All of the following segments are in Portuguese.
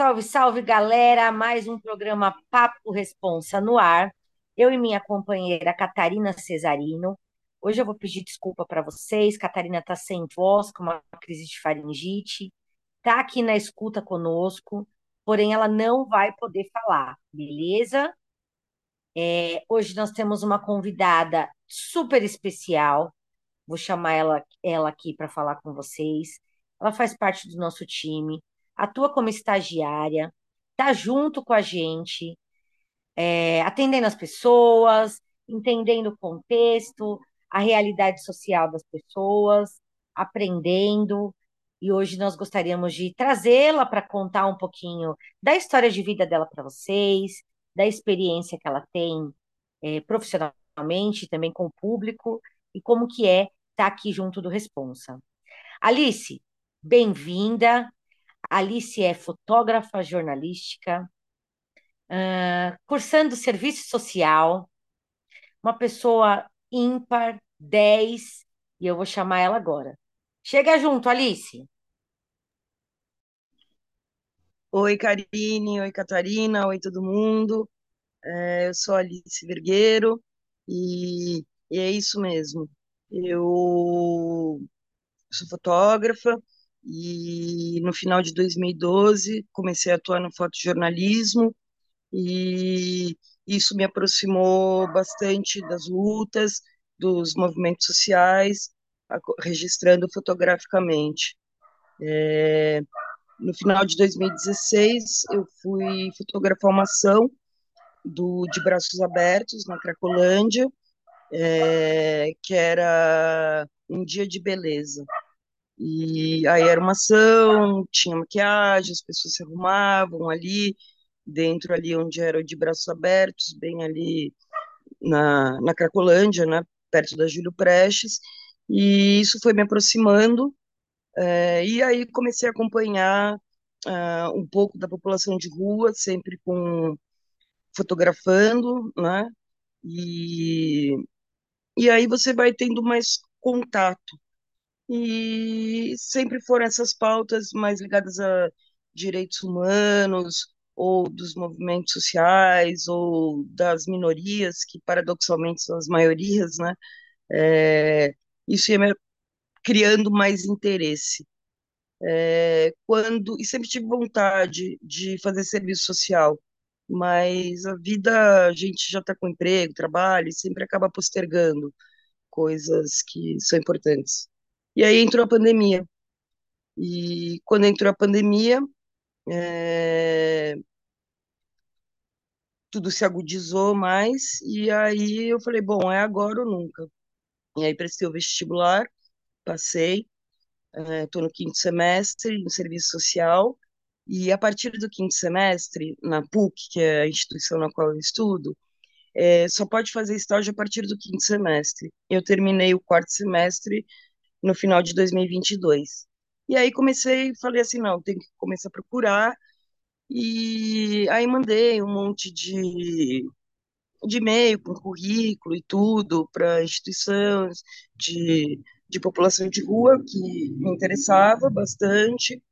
Salve, salve, galera! Mais um programa Papo Responsa no ar. Eu e minha companheira Catarina Cesarino. Hoje eu vou pedir desculpa para vocês. Catarina está sem voz, com uma crise de faringite. Está aqui na escuta conosco, porém ela não vai poder falar, beleza? É, hoje nós temos uma convidada super especial. Vou chamar ela, ela aqui para falar com vocês. Ela faz parte do nosso time atua como estagiária, está junto com a gente, é, atendendo as pessoas, entendendo o contexto, a realidade social das pessoas, aprendendo. E hoje nós gostaríamos de trazê-la para contar um pouquinho da história de vida dela para vocês, da experiência que ela tem é, profissionalmente, também com o público, e como que é estar tá aqui junto do Responsa. Alice, bem-vinda. Alice é fotógrafa jornalística, uh, cursando serviço social, uma pessoa ímpar, 10, e eu vou chamar ela agora. Chega junto, Alice. Oi, Karine, oi, Catarina, oi, todo mundo. É, eu sou Alice Vergueiro e, e é isso mesmo. Eu sou fotógrafa, e no final de 2012 comecei a atuar no fotojornalismo e isso me aproximou bastante das lutas, dos movimentos sociais, registrando fotograficamente. É, no final de 2016, eu fui fotografar uma ação do De Braços Abertos, na Cracolândia, é, que era um dia de beleza. E aí era uma ação, tinha maquiagem, as pessoas se arrumavam ali, dentro ali onde era de braços abertos, bem ali na, na Cracolândia, né, perto da Júlio Prestes, e isso foi me aproximando, é, e aí comecei a acompanhar uh, um pouco da população de rua, sempre com fotografando, né, e, e aí você vai tendo mais contato e sempre foram essas pautas mais ligadas a direitos humanos, ou dos movimentos sociais, ou das minorias, que paradoxalmente são as maiorias, né? É, isso ia me criando mais interesse. É, quando e sempre tive vontade de fazer serviço social, mas a vida a gente já está com emprego, trabalho, e sempre acaba postergando coisas que são importantes. E aí entrou a pandemia. E quando entrou a pandemia, é... tudo se agudizou mais, e aí eu falei, bom, é agora ou nunca. E aí prestei o vestibular, passei, estou é, no quinto semestre, no serviço social, e a partir do quinto semestre, na PUC, que é a instituição na qual eu estudo, é, só pode fazer estágio a partir do quinto semestre. Eu terminei o quarto semestre no final de 2022. E aí comecei, falei assim, não, tem que começar a procurar, e aí mandei um monte de, de e-mail com currículo e tudo para instituições de, de população de rua, que me interessava bastante,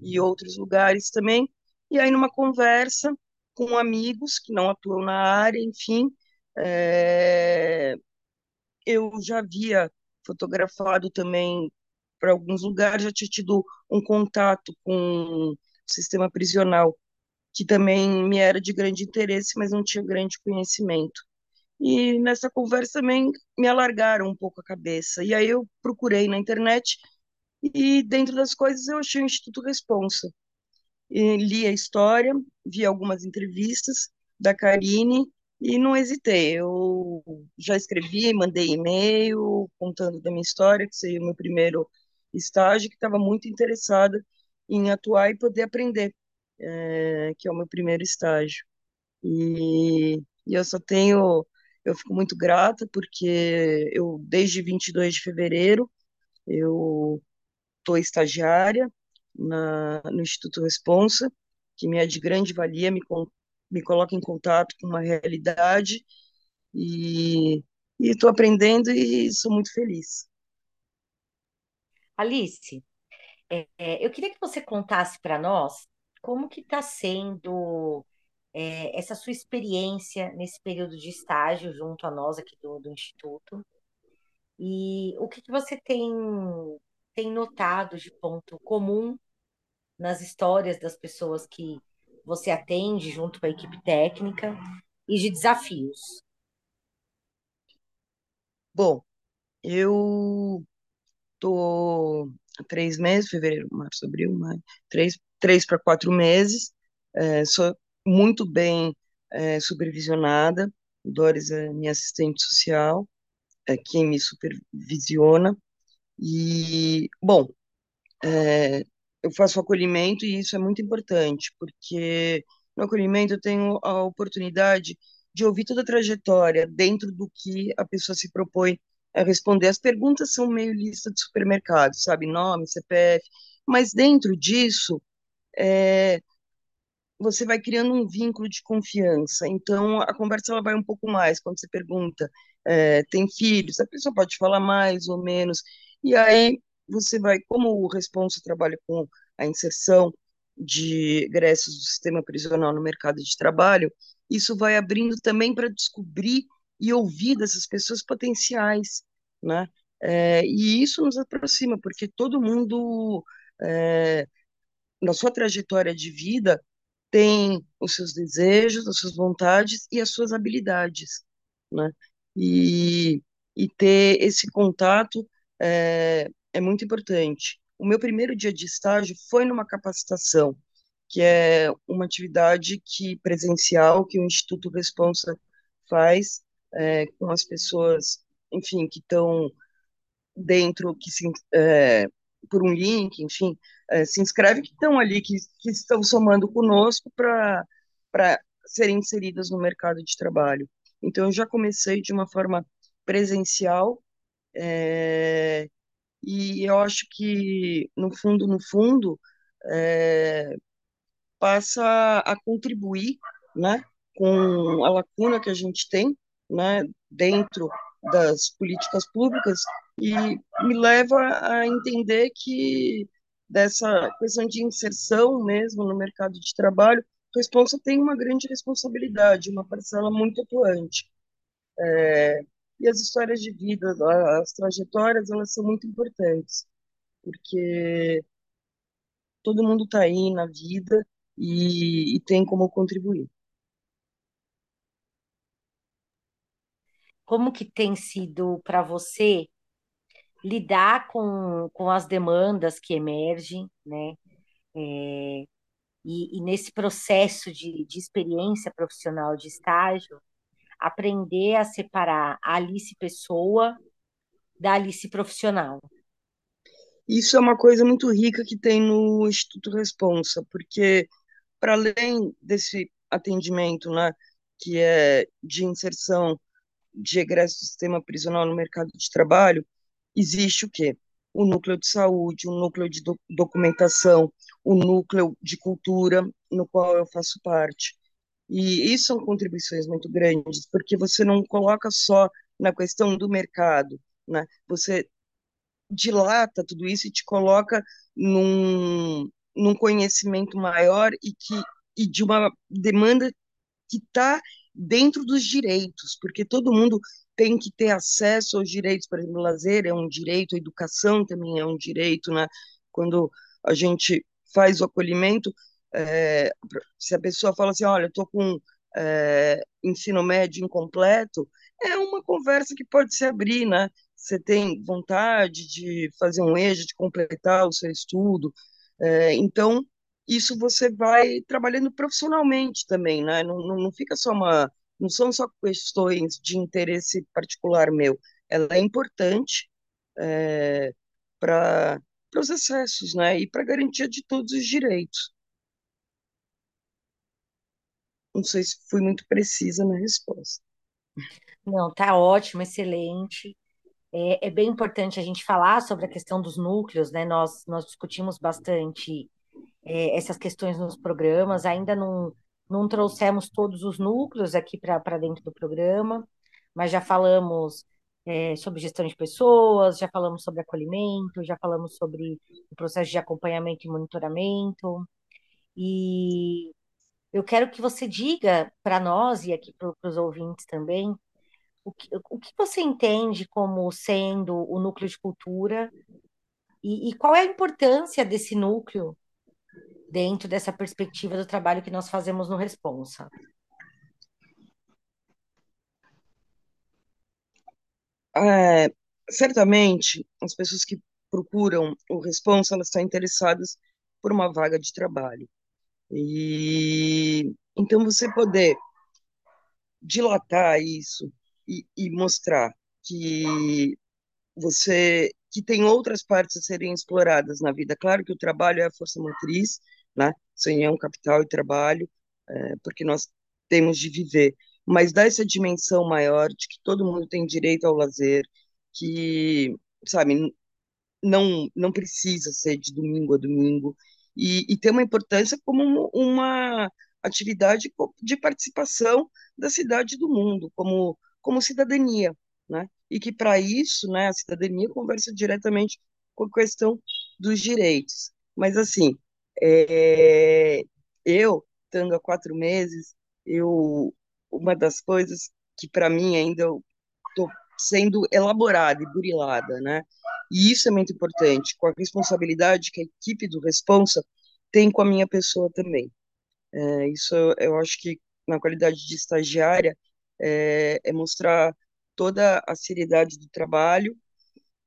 e outros lugares também. E aí, numa conversa com amigos que não atuam na área, enfim, é, eu já via fotografado também para alguns lugares, já tinha tido um contato com o sistema prisional, que também me era de grande interesse, mas não tinha grande conhecimento. E nessa conversa também me alargaram um pouco a cabeça. E aí eu procurei na internet e dentro das coisas eu achei o Instituto Responsa. E li a história, vi algumas entrevistas da Karine e não hesitei, eu já escrevi, mandei e-mail contando da minha história, que seria o meu primeiro estágio, que estava muito interessada em atuar e poder aprender, é, que é o meu primeiro estágio. E, e eu só tenho, eu fico muito grata, porque eu, desde 22 de fevereiro, eu estou estagiária na, no Instituto Responsa, que me é de grande valia, me, me coloca em contato com uma realidade e estou aprendendo e sou muito feliz. Alice, é, é, eu queria que você contasse para nós como que está sendo é, essa sua experiência nesse período de estágio junto a nós aqui do, do Instituto? E o que que você tem, tem notado de ponto comum nas histórias das pessoas que você atende junto com a equipe técnica e de desafios? Bom, eu tô três meses, fevereiro, março, abril, maio, três, três para quatro meses, é, sou muito bem é, supervisionada, Doris é minha assistente social, é quem me supervisiona, e, bom, é, eu faço acolhimento e isso é muito importante, porque no acolhimento eu tenho a oportunidade de ouvir toda a trajetória dentro do que a pessoa se propõe a responder. As perguntas são meio lista de supermercado, sabe? Nome, CPF, mas dentro disso, é, você vai criando um vínculo de confiança. Então, a conversa ela vai um pouco mais. Quando você pergunta, é, tem filhos? A pessoa pode falar mais ou menos. E aí, você vai, como o responsa trabalha com a inserção de egressos do sistema prisional no mercado de trabalho, isso vai abrindo também para descobrir e ouvir dessas pessoas potenciais, né? É, e isso nos aproxima, porque todo mundo, é, na sua trajetória de vida, tem os seus desejos, as suas vontades e as suas habilidades, né? E, e ter esse contato é, é muito importante. O meu primeiro dia de estágio foi numa capacitação, que é uma atividade que presencial que o Instituto Responsa faz é, com as pessoas, enfim, que estão dentro, que se, é, por um link, enfim, é, se inscreve, que estão ali, que, que estão somando conosco para serem inseridas no mercado de trabalho. Então, eu já comecei de uma forma presencial, é, e eu acho que, no fundo, no fundo, é, passa a contribuir né, com a lacuna que a gente tem né, dentro das políticas públicas e me leva a entender que dessa questão de inserção mesmo no mercado de trabalho, a responsa tem uma grande responsabilidade, uma parcela muito atuante. É, e as histórias de vida, as trajetórias, elas são muito importantes, porque todo mundo está aí na vida e, e tem como contribuir. Como que tem sido para você lidar com, com as demandas que emergem, né? É, e, e, nesse processo de, de experiência profissional de estágio, aprender a separar a Alice pessoa da Alice profissional. Isso é uma coisa muito rica que tem no Instituto Responsa, porque para além desse atendimento, né, que é de inserção de egresso do sistema prisional no mercado de trabalho, existe o quê? O núcleo de saúde, o núcleo de do documentação, o núcleo de cultura, no qual eu faço parte. E isso são contribuições muito grandes, porque você não coloca só na questão do mercado, né? Você dilata tudo isso e te coloca num, num conhecimento maior e que e de uma demanda que está dentro dos direitos, porque todo mundo tem que ter acesso aos direitos, por exemplo, lazer é um direito, a educação também é um direito, né? Quando a gente faz o acolhimento, é, se a pessoa fala assim, olha, estou com é, ensino médio incompleto, é uma conversa que pode se abrir, né? Você tem vontade de fazer um eixo, de completar o seu estudo, é, então isso você vai trabalhando profissionalmente também, né? Não, não, não fica só uma, não são só questões de interesse particular meu. Ela é importante é, para os acessos, né? E para garantia de todos os direitos. Não sei se fui muito precisa na resposta. Não, tá ótimo, excelente. É, é, bem importante a gente falar sobre a questão dos núcleos, né? Nós, nós discutimos bastante é, essas questões nos programas, ainda não, não trouxemos todos os núcleos aqui para dentro do programa, mas já falamos é, sobre gestão de pessoas, já falamos sobre acolhimento, já falamos sobre o processo de acompanhamento e monitoramento. E eu quero que você diga para nós e aqui para os ouvintes também o que, o que você entende como sendo o núcleo de cultura e, e qual é a importância desse núcleo dentro dessa perspectiva do trabalho que nós fazemos no Responsa. É, certamente, as pessoas que procuram o Responsa, elas estão interessadas por uma vaga de trabalho. E então você poder dilatar isso e, e mostrar que você que tem outras partes a serem exploradas na vida. Claro que o trabalho é a força motriz, né? União, capital e trabalho, é, porque nós temos de viver. Mas dá essa dimensão maior de que todo mundo tem direito ao lazer, que, sabe, não, não precisa ser de domingo a domingo, e, e tem uma importância como uma atividade de participação da cidade do mundo, como, como cidadania, né? E que para isso, né, a cidadania conversa diretamente com a questão dos direitos. Mas assim, é, eu, estando há quatro meses, eu uma das coisas que para mim ainda estou sendo elaborada e burilada, né? E isso é muito importante, com a responsabilidade que a equipe do Responsa tem com a minha pessoa também. É, isso eu acho que na qualidade de estagiária é, é mostrar toda a seriedade do trabalho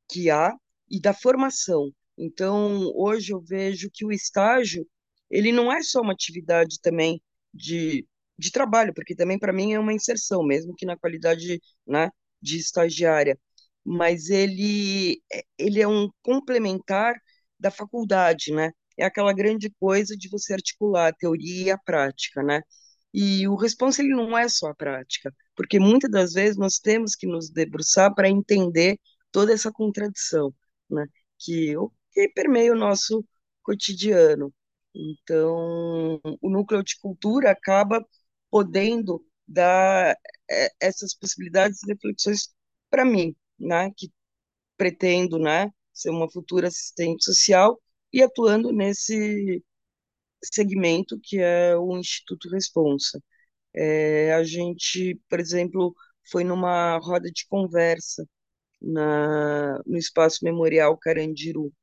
que há e da formação. Então, hoje eu vejo que o estágio, ele não é só uma atividade também de, de trabalho, porque também para mim é uma inserção, mesmo que na qualidade né, de estagiária, mas ele, ele é um complementar da faculdade, né? É aquela grande coisa de você articular a teoria e a prática, né? E o responsa ele não é só a prática, porque muitas das vezes nós temos que nos debruçar para entender toda essa contradição, né? Que, que permeia o nosso cotidiano. Então, o núcleo de cultura acaba podendo dar é, essas possibilidades e reflexões para mim, né? Que pretendo, né? Ser uma futura assistente social e atuando nesse segmento que é o Instituto Responsa. É, a gente, por exemplo, foi numa roda de conversa na, no Espaço Memorial Carandiru.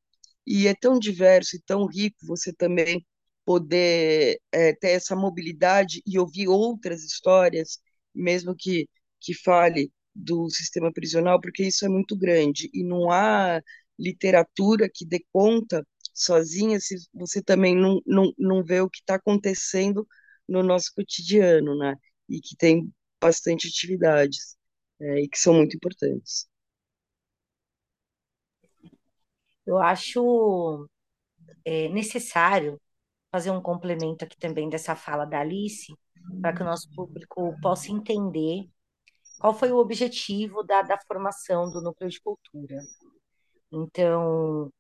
E é tão diverso e tão rico você também poder é, ter essa mobilidade e ouvir outras histórias, mesmo que, que fale do sistema prisional, porque isso é muito grande e não há literatura que dê conta sozinha se você também não, não, não vê o que está acontecendo no nosso cotidiano, né? E que tem bastante atividades é, e que são muito importantes. Eu acho é, necessário fazer um complemento aqui também dessa fala da Alice, para que o nosso público possa entender qual foi o objetivo da, da formação do núcleo de cultura. Então,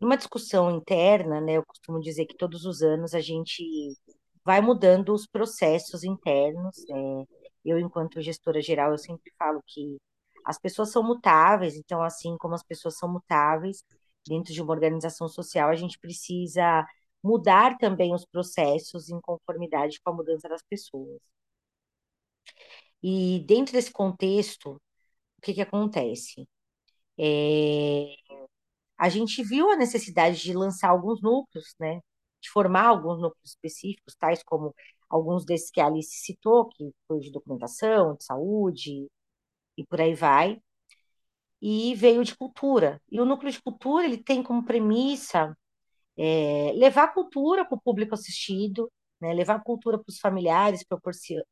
numa discussão interna, né, eu costumo dizer que todos os anos a gente vai mudando os processos internos. Né? Eu, enquanto gestora geral, eu sempre falo que as pessoas são mutáveis, então, assim como as pessoas são mutáveis dentro de uma organização social, a gente precisa mudar também os processos em conformidade com a mudança das pessoas. E dentro desse contexto, o que, que acontece? É, a gente viu a necessidade de lançar alguns núcleos, né? De formar alguns núcleos específicos, tais como alguns desses que a Alice citou, que foi de documentação, de saúde e por aí vai. E veio de cultura. E o núcleo de cultura ele tem como premissa é, levar cultura para o público assistido, né? levar cultura para os familiares,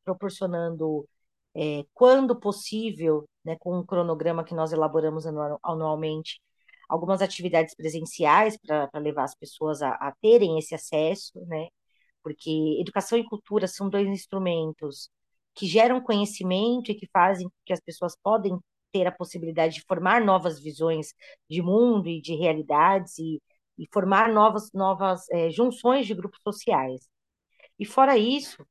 proporcionando é, quando possível, né, com um cronograma que nós elaboramos anualmente, algumas atividades presenciais para levar as pessoas a, a, terem esse acesso, né? Porque educação e cultura são dois instrumentos que geram conhecimento e que fazem que as pessoas podem ter a possibilidade de formar novas visões de mundo e de realidades e, e formar novas, novas é, junções de grupos sociais. E fora isso,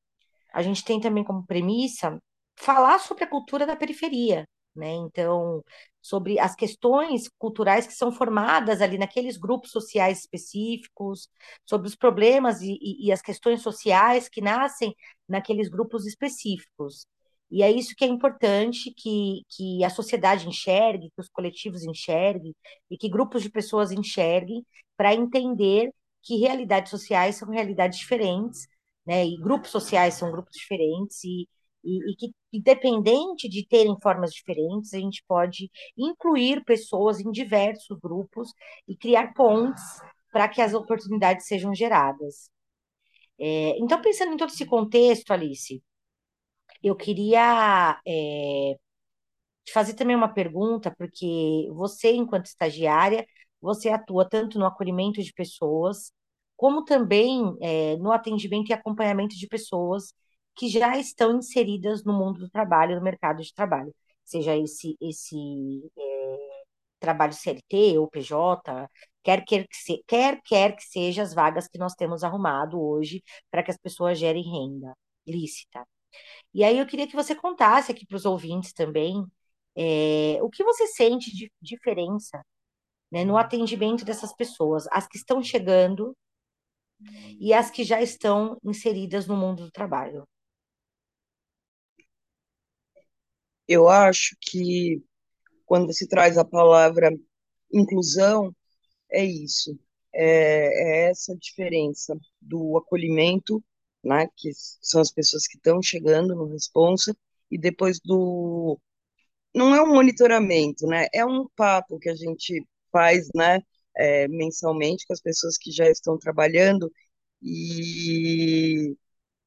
a gente tem também como premissa falar sobre a cultura da periferia, né? Então, sobre as questões culturais que são formadas ali naqueles grupos sociais específicos, sobre os problemas e, e, e as questões sociais que nascem naqueles grupos específicos. E é isso que é importante que, que a sociedade enxergue, que os coletivos enxerguem e que grupos de pessoas enxerguem para entender que realidades sociais são realidades diferentes, né? E grupos sociais são grupos diferentes e, e, e que, independente de terem formas diferentes, a gente pode incluir pessoas em diversos grupos e criar pontes para que as oportunidades sejam geradas. É, então, pensando em todo esse contexto, Alice, eu queria é, te fazer também uma pergunta, porque você, enquanto estagiária, você atua tanto no acolhimento de pessoas, como também é, no atendimento e acompanhamento de pessoas que já estão inseridas no mundo do trabalho, no mercado de trabalho, seja esse, esse é, trabalho CLT ou PJ, quer, quer, que se, quer quer que seja as vagas que nós temos arrumado hoje para que as pessoas gerem renda lícita. E aí eu queria que você contasse aqui para os ouvintes também é, o que você sente de diferença né, no atendimento dessas pessoas, as que estão chegando e as que já estão inseridas no mundo do trabalho. Eu acho que quando se traz a palavra inclusão, é isso, é, é essa diferença do acolhimento, né, que são as pessoas que estão chegando no responsa, e depois do não é um monitoramento, né? É um papo que a gente faz, né, é, mensalmente com as pessoas que já estão trabalhando e,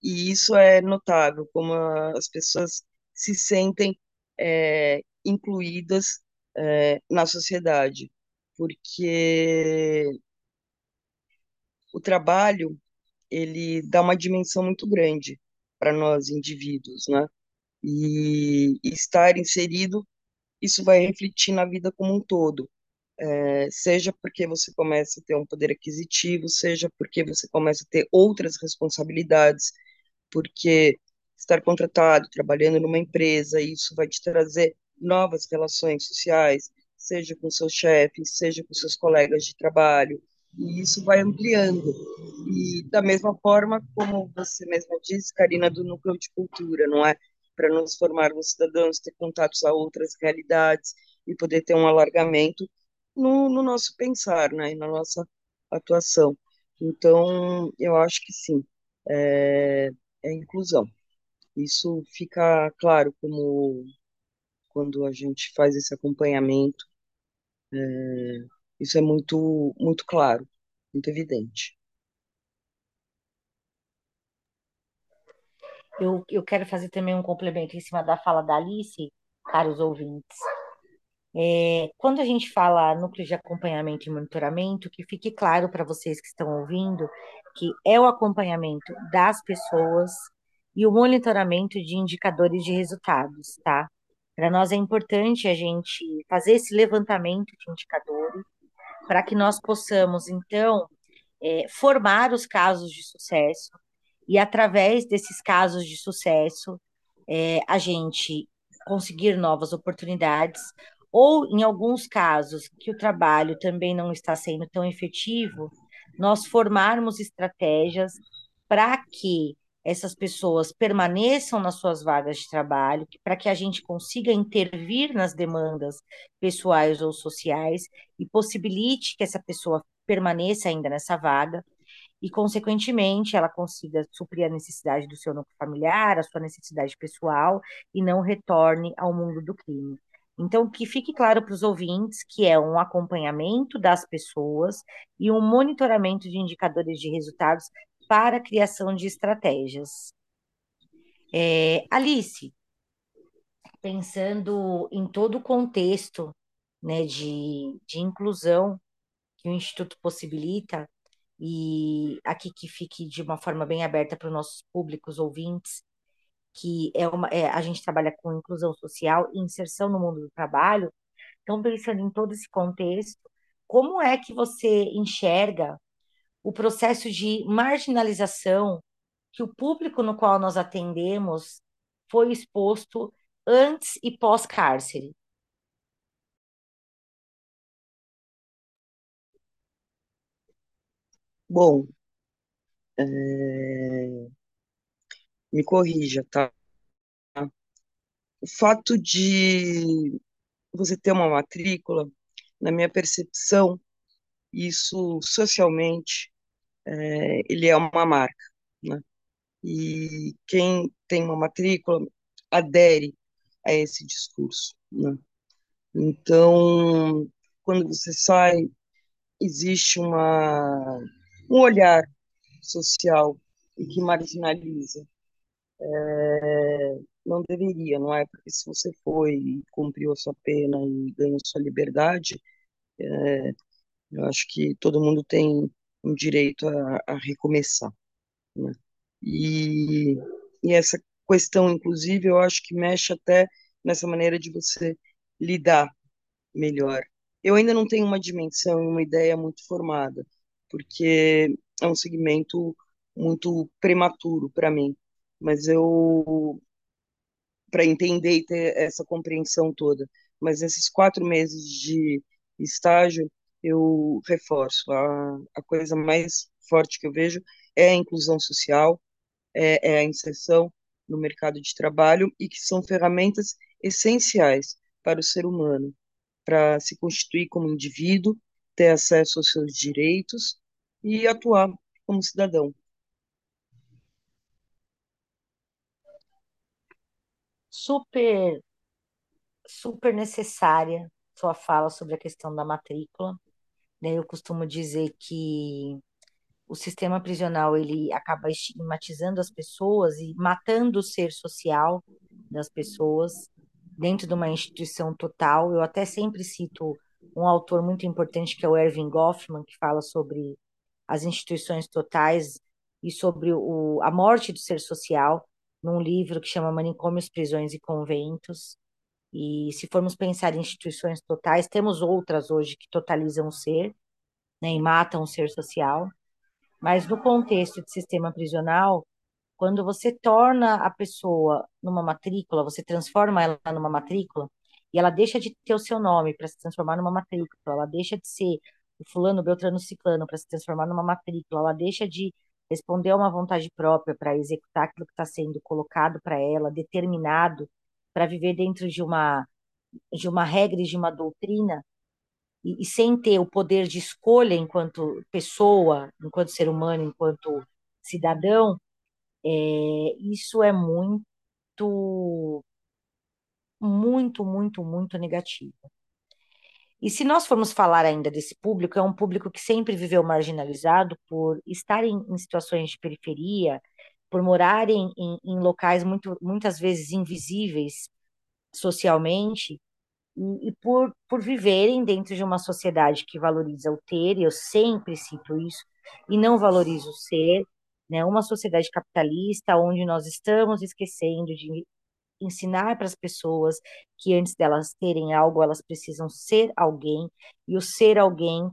e isso é notável, como as pessoas se sentem é, incluídas é, na sociedade, porque o trabalho ele dá uma dimensão muito grande para nós indivíduos, né? E, estar inserido, isso vai refletir na vida como um todo. É, seja porque você começa a ter um poder aquisitivo, seja porque você começa a ter outras responsabilidades, porque estar contratado, trabalhando numa empresa, isso vai te trazer novas relações sociais, seja com seus chefes, seja com seus colegas de trabalho, e isso vai ampliando. E da mesma forma, como você mesma disse, Karina, do núcleo de cultura, não é? Para nos formarmos cidadãos, ter contatos a outras realidades e poder ter um alargamento no, no nosso pensar, né? E na nossa atuação. Então, eu acho que sim, é, é inclusão. Isso fica claro como quando a gente faz esse acompanhamento, é, isso é muito, muito claro, muito evidente. Eu, eu quero fazer também um complemento em cima da fala da Alice, caros ouvintes. É, quando a gente fala núcleo de acompanhamento e monitoramento, que fique claro para vocês que estão ouvindo que é o acompanhamento das pessoas e o monitoramento de indicadores de resultados, tá? Para nós é importante a gente fazer esse levantamento de indicadores para que nós possamos, então, é, formar os casos de sucesso e, através desses casos de sucesso, é, a gente conseguir novas oportunidades, ou, em alguns casos, que o trabalho também não está sendo tão efetivo, nós formarmos estratégias para que essas pessoas permaneçam nas suas vagas de trabalho, para que a gente consiga intervir nas demandas pessoais ou sociais e possibilite que essa pessoa permaneça ainda nessa vaga e, consequentemente, ela consiga suprir a necessidade do seu núcleo familiar, a sua necessidade pessoal e não retorne ao mundo do crime. Então, que fique claro para os ouvintes que é um acompanhamento das pessoas e um monitoramento de indicadores de resultados para a criação de estratégias. É, Alice, pensando em todo o contexto né, de, de inclusão que o Instituto possibilita, e aqui que fique de uma forma bem aberta para os nossos públicos ouvintes, que é uma, é, a gente trabalha com inclusão social e inserção no mundo do trabalho. Então, pensando em todo esse contexto, como é que você enxerga o processo de marginalização que o público no qual nós atendemos foi exposto antes e pós-cárcere? Bom, é, me corrija, tá? O fato de você ter uma matrícula, na minha percepção, isso socialmente, é, ele é uma marca, né? E quem tem uma matrícula adere a esse discurso, né? Então, quando você sai, existe uma, um olhar social e que marginaliza. É, não deveria, não é? Porque se você foi e cumpriu a sua pena e ganhou sua liberdade, é, eu acho que todo mundo tem um direito a, a recomeçar, né? E, e essa questão, inclusive, eu acho que mexe até nessa maneira de você lidar melhor. Eu ainda não tenho uma dimensão, uma ideia muito formada, porque é um segmento muito prematuro para mim, mas eu para entender e ter essa compreensão toda. Mas esses quatro meses de estágio, eu reforço a, a coisa mais forte que eu vejo é a inclusão social, é, é a inserção no mercado de trabalho e que são ferramentas essenciais para o ser humano, para se constituir como indivíduo, ter acesso aos seus direitos e atuar como cidadão. Super, super necessária sua fala sobre a questão da matrícula. Né? Eu costumo dizer que o sistema prisional ele acaba estigmatizando as pessoas e matando o ser social das pessoas dentro de uma instituição total. Eu até sempre cito um autor muito importante que é o Erving Goffman, que fala sobre as instituições totais e sobre o, a morte do ser social, num livro que chama Manicômios, Prisões e Conventos. E se formos pensar em instituições totais, temos outras hoje que totalizam o ser, né, e matam o ser social. Mas no contexto de sistema prisional, quando você torna a pessoa numa matrícula, você transforma ela numa matrícula, e ela deixa de ter o seu nome para se transformar numa matrícula, ela deixa de ser o fulano, beltrano, ciclano para se transformar numa matrícula, ela deixa de responder a uma vontade própria para executar aquilo que está sendo colocado para ela, determinado para viver dentro de uma de uma regra e de uma doutrina, e, e sem ter o poder de escolha enquanto pessoa, enquanto ser humano, enquanto cidadão, é, isso é muito, muito, muito, muito negativo. E se nós formos falar ainda desse público, é um público que sempre viveu marginalizado por estar em, em situações de periferia, por morarem em, em locais muito, muitas vezes invisíveis socialmente, e, e, por, por viverem dentro de uma sociedade que valoriza o ter, e eu sempre cito isso, e não valoriza o ser, né? uma sociedade capitalista onde nós estamos esquecendo de ensinar para as pessoas que antes delas terem algo, elas precisam ser alguém, e o ser alguém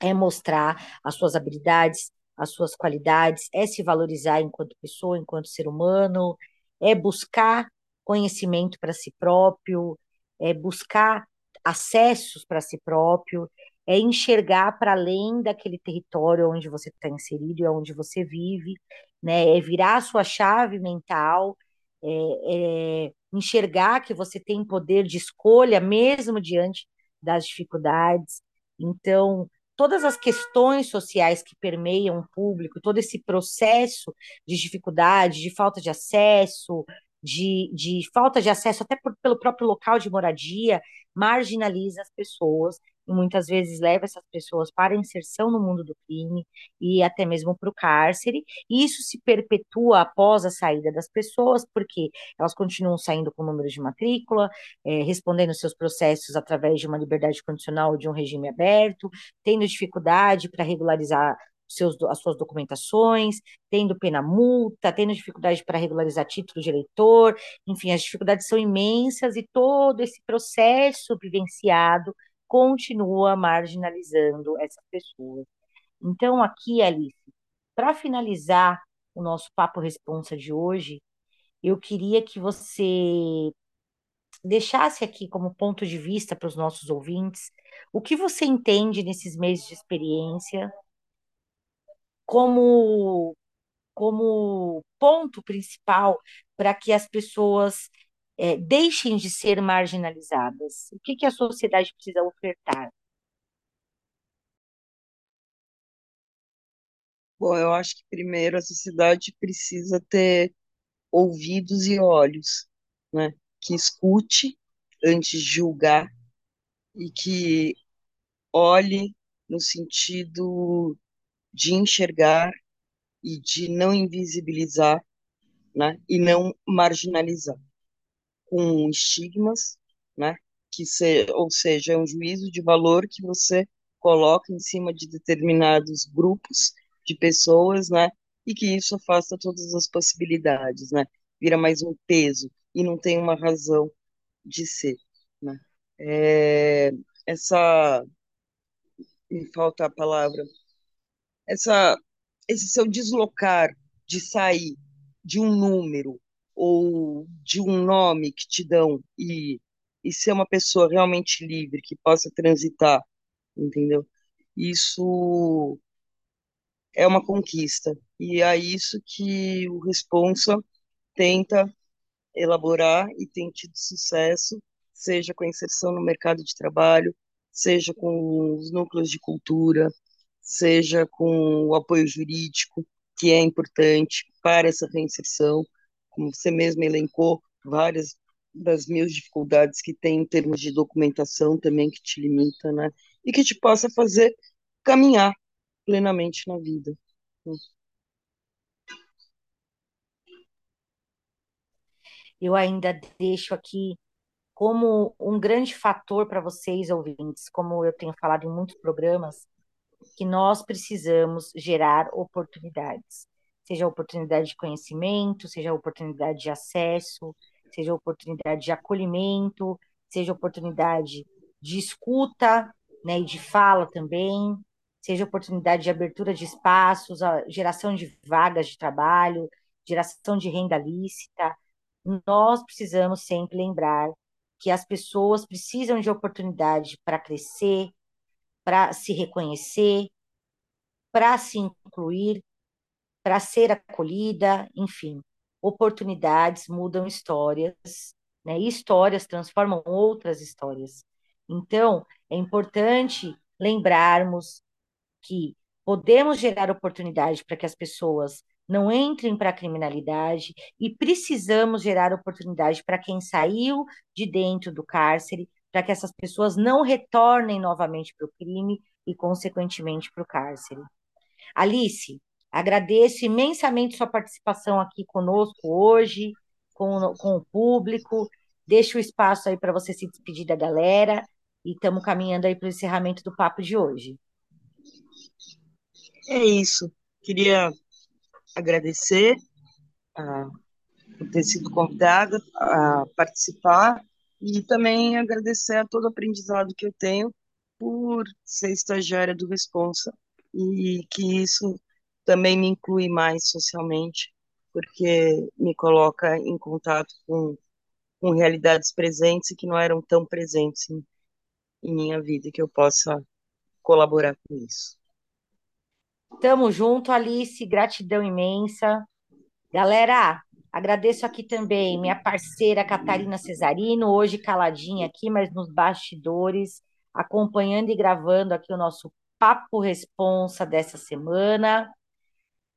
é mostrar as suas habilidades, as suas qualidades, é se valorizar enquanto pessoa, enquanto ser humano, é buscar conhecimento para si próprio, é buscar acessos para si próprio, é enxergar para além daquele território onde você está inserido e onde você vive, né? É virar a sua chave mental, é, é enxergar que você tem poder de escolha mesmo diante das dificuldades. Então, todas as questões sociais que permeiam o público, todo esse processo de dificuldade, de falta de acesso, de, de falta de acesso até por, pelo próprio local de moradia, marginaliza as pessoas muitas vezes leva essas pessoas para a inserção no mundo do crime e até mesmo para o cárcere. E isso se perpetua após a saída das pessoas, porque elas continuam saindo com número de matrícula, é, respondendo seus processos através de uma liberdade condicional ou de um regime aberto, tendo dificuldade para regularizar seus, as suas documentações, tendo pena multa, tendo dificuldade para regularizar título de eleitor, enfim, as dificuldades são imensas e todo esse processo vivenciado continua marginalizando essas pessoas. Então, aqui, Alice, para finalizar o nosso Papo Responsa de hoje, eu queria que você deixasse aqui como ponto de vista para os nossos ouvintes o que você entende nesses meses de experiência como, como ponto principal para que as pessoas é, deixem de ser marginalizadas? O que, que a sociedade precisa ofertar? Bom, eu acho que primeiro a sociedade precisa ter ouvidos e olhos, né? Que escute antes de julgar e que olhe no sentido de enxergar e de não invisibilizar, né? E não marginalizar com estigmas, né? Que se, ou seja, é um juízo de valor que você coloca em cima de determinados grupos de pessoas, né? E que isso afasta todas as possibilidades, né? Vira mais um peso e não tem uma razão de ser, né? É, essa me falta a palavra, essa esse seu deslocar de sair de um número ou de um nome que te dão e, e ser uma pessoa realmente livre, que possa transitar, entendeu? Isso é uma conquista. E é isso que o Responsa tenta elaborar e tem tido sucesso, seja com a inserção no mercado de trabalho, seja com os núcleos de cultura, seja com o apoio jurídico, que é importante para essa reinserção, como você mesmo elencou, várias das minhas dificuldades que tem em termos de documentação também que te limita, né? E que te possa fazer caminhar plenamente na vida. Eu ainda deixo aqui como um grande fator para vocês, ouvintes, como eu tenho falado em muitos programas, que nós precisamos gerar oportunidades seja oportunidade de conhecimento, seja oportunidade de acesso, seja oportunidade de acolhimento, seja oportunidade de escuta, né, e de fala também, seja oportunidade de abertura de espaços, geração de vagas de trabalho, geração de renda lícita. Nós precisamos sempre lembrar que as pessoas precisam de oportunidade para crescer, para se reconhecer, para se incluir, para ser acolhida, enfim. Oportunidades mudam histórias, né? Histórias transformam outras histórias. Então, é importante lembrarmos que podemos gerar oportunidade para que as pessoas não entrem para a criminalidade e precisamos gerar oportunidade para quem saiu de dentro do cárcere, para que essas pessoas não retornem novamente para o crime e, consequentemente, para o cárcere. Alice, Agradeço imensamente sua participação aqui conosco hoje, com, com o público. Deixo o espaço aí para você se despedir da galera e estamos caminhando aí para o encerramento do papo de hoje. É isso. Queria agradecer ah, por ter sido convidada a participar e também agradecer a todo o aprendizado que eu tenho por ser estagiária do Responsa e que isso também me inclui mais socialmente, porque me coloca em contato com, com realidades presentes e que não eram tão presentes em, em minha vida, que eu possa colaborar com isso. Tamo junto, Alice, gratidão imensa. Galera, agradeço aqui também minha parceira Catarina Cesarino, hoje caladinha aqui, mas nos bastidores, acompanhando e gravando aqui o nosso Papo Responsa dessa semana.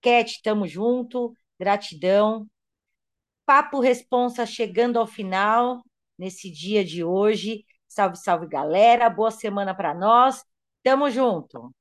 Cat, tamo junto, gratidão. Papo Responsa chegando ao final nesse dia de hoje. Salve, salve, galera. Boa semana para nós. Tamo junto.